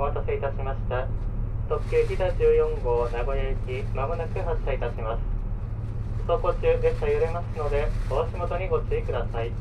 お待たせいたしました。特急飛騨14号名古屋行きまもなく発車いたします。走行中列車揺れますのでお足元にご注意ください。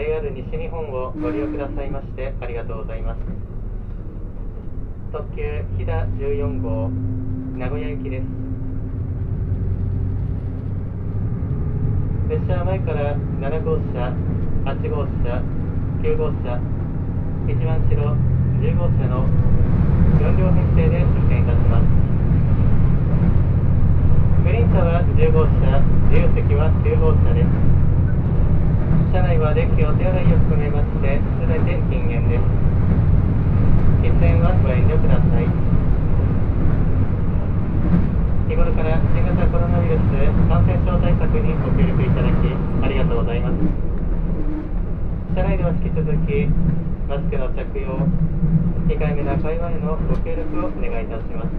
JR 西日本をご利用くださいましてありがとうございます。特急飛騨14号名古屋行きです。列車は前から7号車8号車9号車一番後ろ10号車の4両編成で出展いたします。グリーン車は10号車自由席は9号車です。車内はデッキお手洗いを含めまして全て禁煙です。喫煙はご遠慮ください。日頃から新型コロナウイルス感染症対策にご協力いただきありがとうございます。車内では引き続きマスクの着用控えめな会話へのご協力をお願いいたします。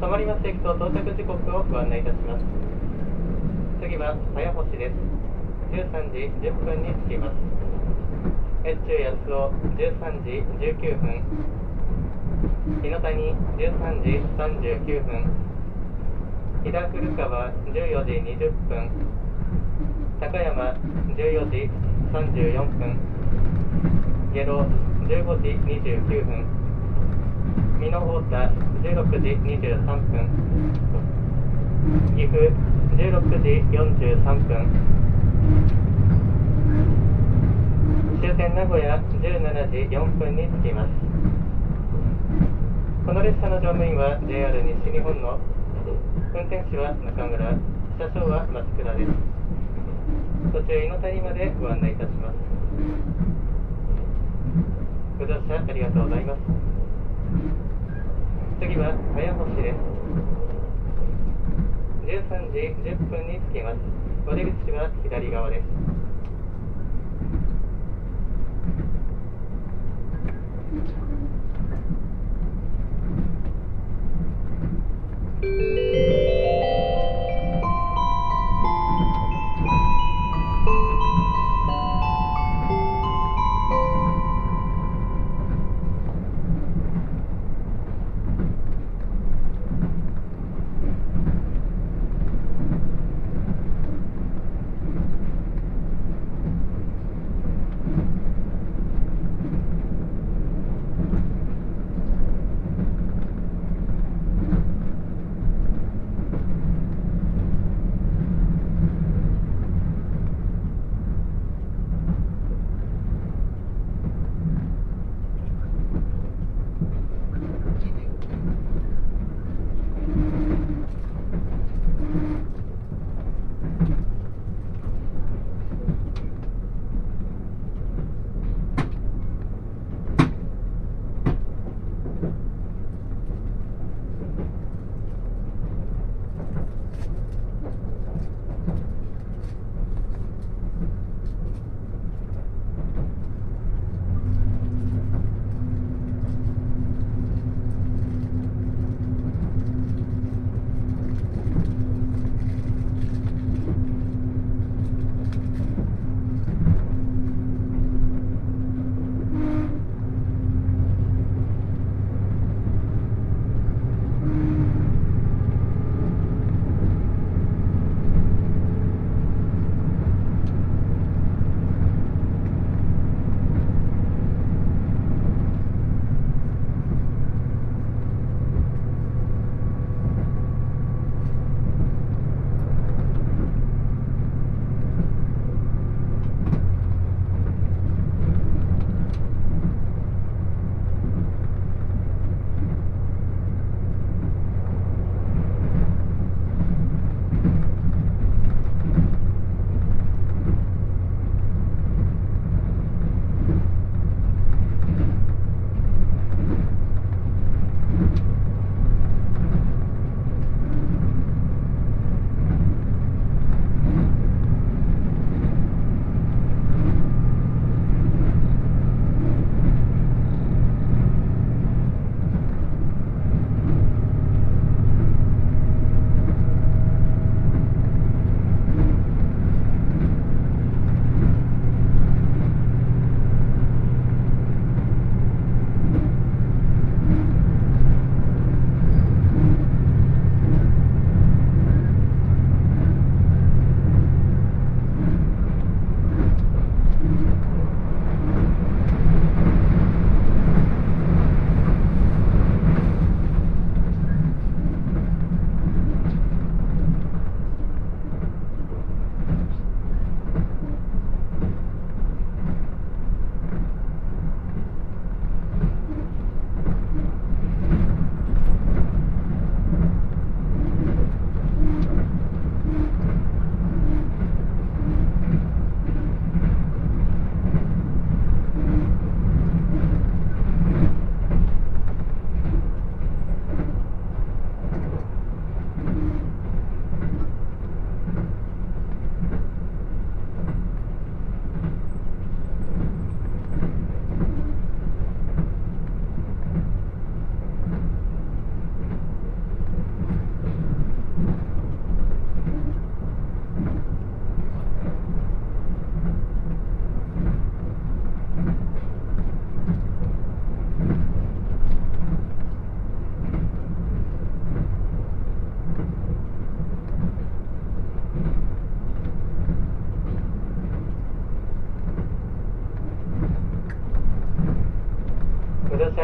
止まります駅と到着時刻をご案内いたします。次は早星です。13時10分に着きます。越中安尾13時19分。日野谷13時39分。飛騨古川14時20分。高山14時34分。下呂15時29分。美濃太田16時23分。岐阜16時43分。終点名古屋17時4分に着きます。この列車の乗務員は JR 西日本の運転士は中村。車掌は松倉です。途中井の谷までご案内いたします。ご乗車ありがとうございます。次は早星です。13時10分に着きます。お出口は左側です。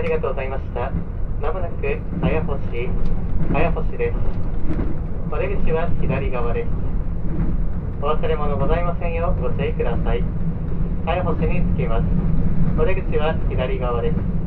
ありがとうございました。まもなく綾星、綾星です。お出口は左側です。お忘れ物ございませんようご注意ください。綾星に着きます。お出口は左側です。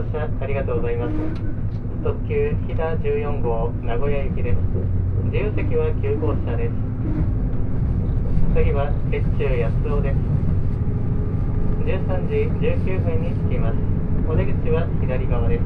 乗車ありがとうございます。特急飛騨14号名古屋行きです。自由席は9号車です。次は越中安尾です。13時19分に着きます。お出口は左側です。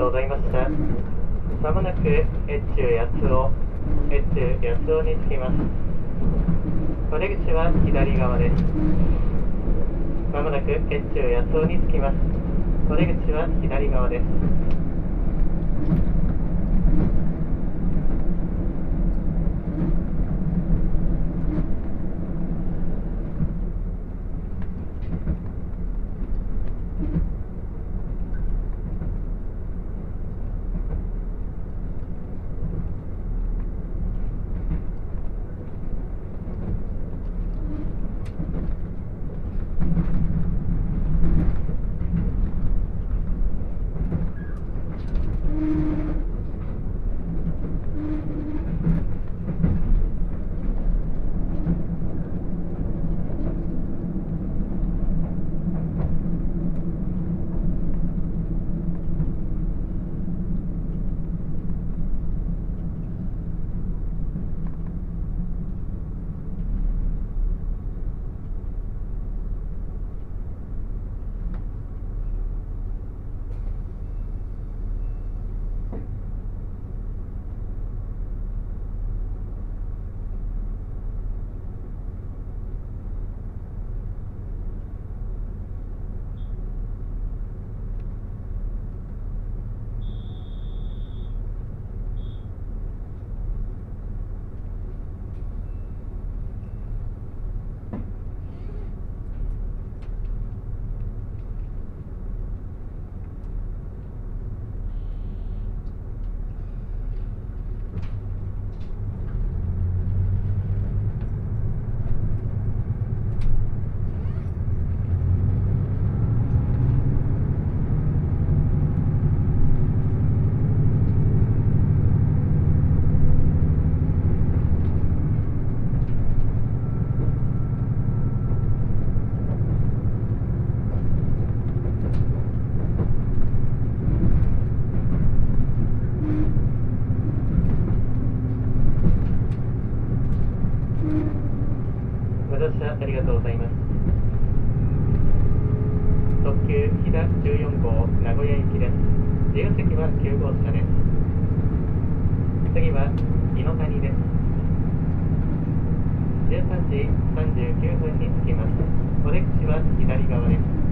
とうございました。まもなく越中八尾、越中八尾に着きます。お出口は左側です。まもなく越中八尾に着きます。お出口は左側です。39分に着きますお出口は左側です。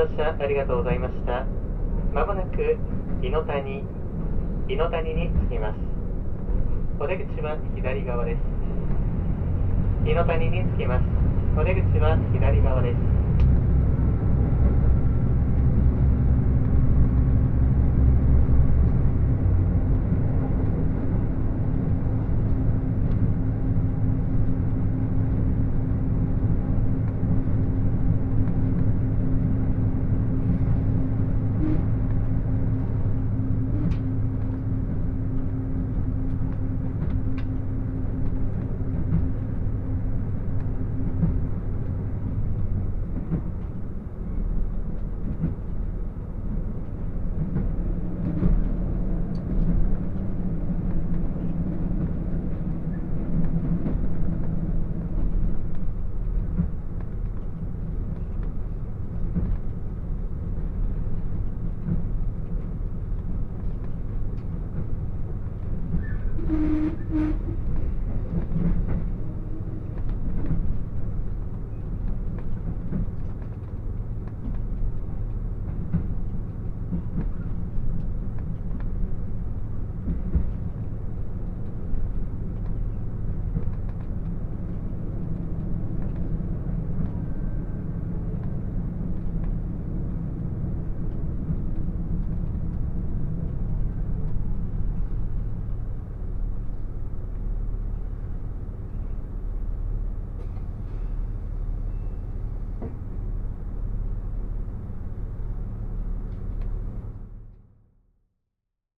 乗車ありがとうございました。まもなく、井の谷、井の谷に着きます。お出口は左側です。井の谷に着きます。お出口は左側です。